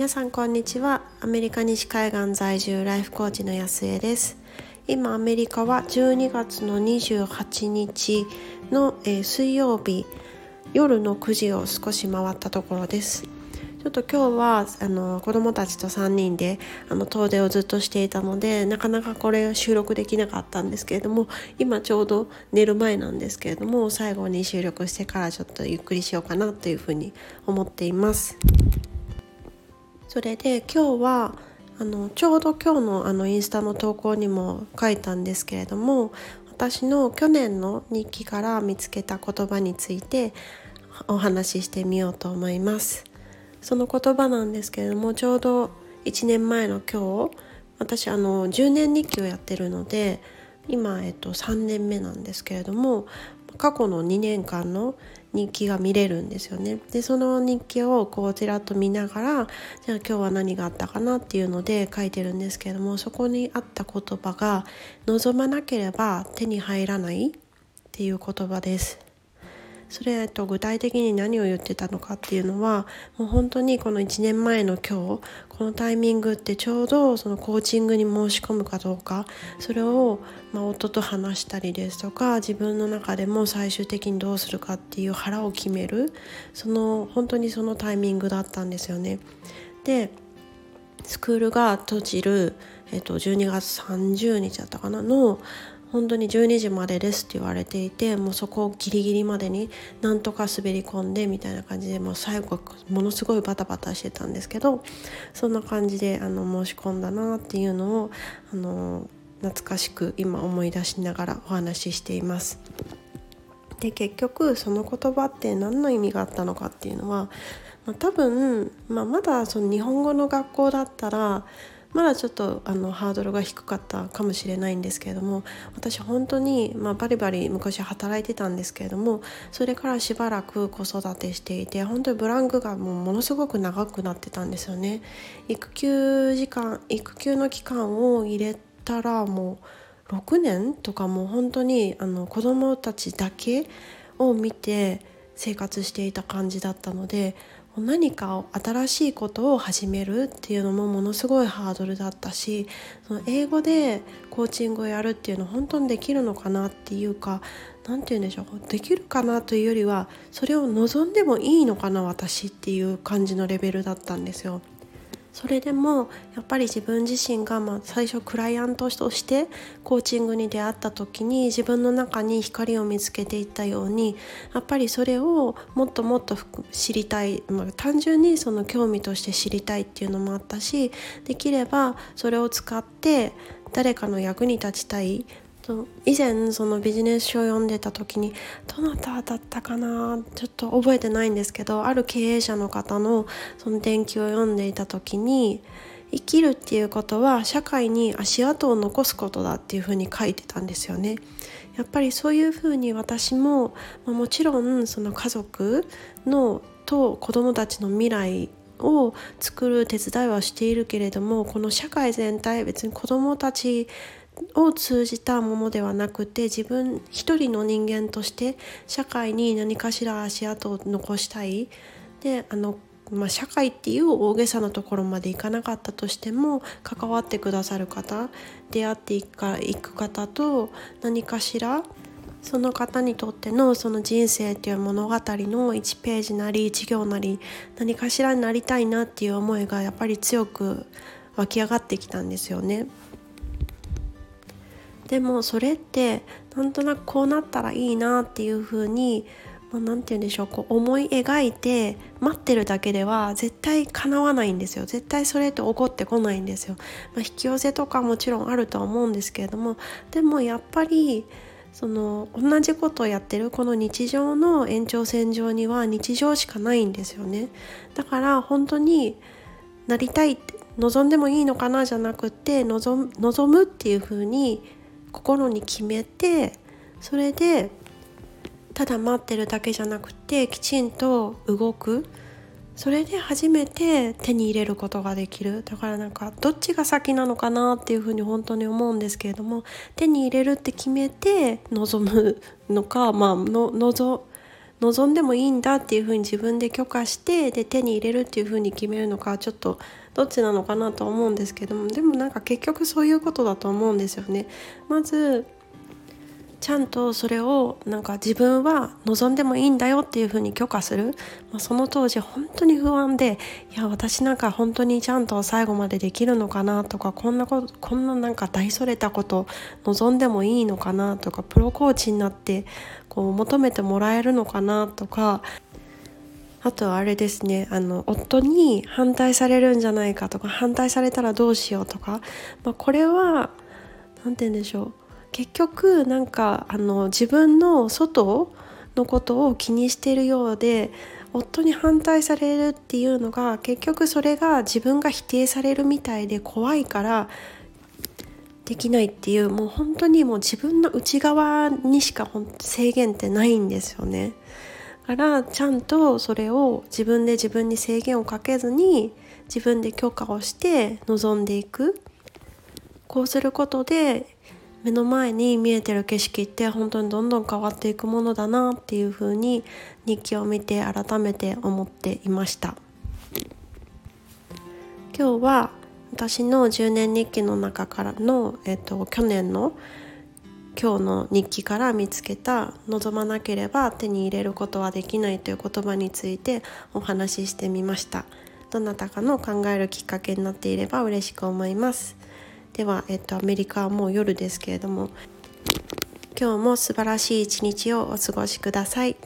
皆さんこんにちは。アメリカ西海岸在住ライフコーチの安江です。今アメリカは12月の28日の、えー、水曜日夜の9時を少し回ったところです。ちょっと今日はあの子供たちと3人であの遠出をずっとしていたのでなかなかこれ収録できなかったんですけれども今ちょうど寝る前なんですけれども最後に収録してからちょっとゆっくりしようかなというふうに思っています。それで今日はあのちょうど今日のあのインスタの投稿にも書いたんですけれども私の去年の日記から見つけた言葉についてお話ししてみようと思います。その言葉なんですけれどもちょうど1年前の今日私あの10年日記をやってるので今、えっと、3年目なんですけれども過去の2年間の日記が見れるんですよね。でその日記をこうちらっと見ながらじゃあ今日は何があったかなっていうので書いてるんですけどもそこにあった言葉が「望まなければ手に入らない」っていう言葉です。それと具体的に何を言ってたのかっていうのはもう本当にこの1年前の今日このタイミングってちょうどそのコーチングに申し込むかどうかそれをま夫と話したりですとか自分の中でも最終的にどうするかっていう腹を決めるその本当にそのタイミングだったんですよね。でスクールが閉じる、えっと、12月30日だったかなの本当に12時までですって言われていてもうそこをギリギリまでになんとか滑り込んでみたいな感じでもう最後ものすごいバタバタしてたんですけどそんな感じであの申し込んだなっていうのをあの懐かしく今思い出しながらお話ししています。で結局その言葉って何の意味があったのかっていうのは、まあ、多分、まあ、まだその日本語の学校だったらまだちょっとあのハードルが低かったかもしれないんですけれども私本当に、まあ、バリバリ昔働いてたんですけれどもそれからしばらく子育てしていて本当にブランクがもうものすごく長くなってたんですよね。育休時間育休の期間を入れたらもう6年とかもう本当にあの子供たちだけを見て生活していた感じだったので何かを新しいことを始めるっていうのもものすごいハードルだったしその英語でコーチングをやるっていうのは本当にできるのかなっていうか何て言うんでしょうできるかなというよりはそれを望んでもいいのかな私っていう感じのレベルだったんですよ。それでもやっぱり自分自身がまあ最初クライアントとしてコーチングに出会った時に自分の中に光を見つけていったようにやっぱりそれをもっともっと知りたい、まあ、単純にその興味として知りたいっていうのもあったしできればそれを使って誰かの役に立ちたいと以前そのビジネス書を読んでた時にどなただったかなちょっと覚えてないんですけどある経営者の方のその伝記を読んでいた時に生きるっていうことは社会に足跡を残すことだっていうふうに書いてたんですよね。やっぱりそういうふうに私も、まあ、もちろんその家族のと子どもたちの未来を作る手伝いはしているけれどもこの社会全体別に子どもたちを通じたものではなくて自分一人の人間として社会に何かしら足跡を残したいであの、まあ、社会っていう大げさなところまでいかなかったとしても関わってくださる方出会っていく方と何かしらその方にとってのその人生っていう物語の1ページなり1行なり何かしらになりたいなっていう思いがやっぱり強く湧き上がってきたんですよね。でもそれってなんとなくこうなったらいいなっていう風に何、まあ、て言うんでしょうこう思い描いて待ってるだけでは絶対叶わないんですよ。絶対それって起こってこないんですよ、まあ、引き寄せとかもちろんあるとは思うんですけれどもでもやっぱりその同じことをやってるこの日常の延長線上には日常しかないんですよね。だから本当になりたいって望んでもいいのかなじゃなくて望むっていう風に心に決めてそれでただ待ってるだけじゃなくてきちんと動く。それで初めて手に入れることができる。だからなんかどっちが先なのかなっていうふうに本当に思うんですけれども手に入れるって決めて望むのかまあの望望んでもいいんだっていうふうに自分で許可してで手に入れるっていうふうに決めるのかちょっとどっちなのかなと思うんですけどもでもなんか結局そういうことだと思うんですよね。まずちゃんとそれをなんか自分は望んでもいいんだよっていうふうに許可する、まあ、その当時本当に不安でいや私なんか本当にちゃんと最後までできるのかなとかこんなことこんななんか大それたこと望んでもいいのかなとかプロコーチになってこう求めてもらえるのかなとかあとはあれですねあの夫に反対されるんじゃないかとか反対されたらどうしようとか、まあ、これは何て言うんでしょう結局なんかあの自分の外のことを気にしてるようで夫に反対されるっていうのが結局それが自分が否定されるみたいで怖いからできないっていうもう本当にもう自分の内側にしか制限ってないんですよね。だからちゃんとそれを自分で自分に制限をかけずに自分で許可をして臨んでいくこうすることで目の前に見えてる景色って本当にどんどん変わっていくものだなっていう風に日記を見て改めて思っていました今日は私の10年日記の中からの、えっと、去年の今日の日記から見つけた望まなければ手に入れることはできないという言葉についてお話ししてみましたどなたかの考えるきっかけになっていれば嬉しく思いますでは、えっと、アメリカはもう夜ですけれども今日も素晴らしい一日をお過ごしください。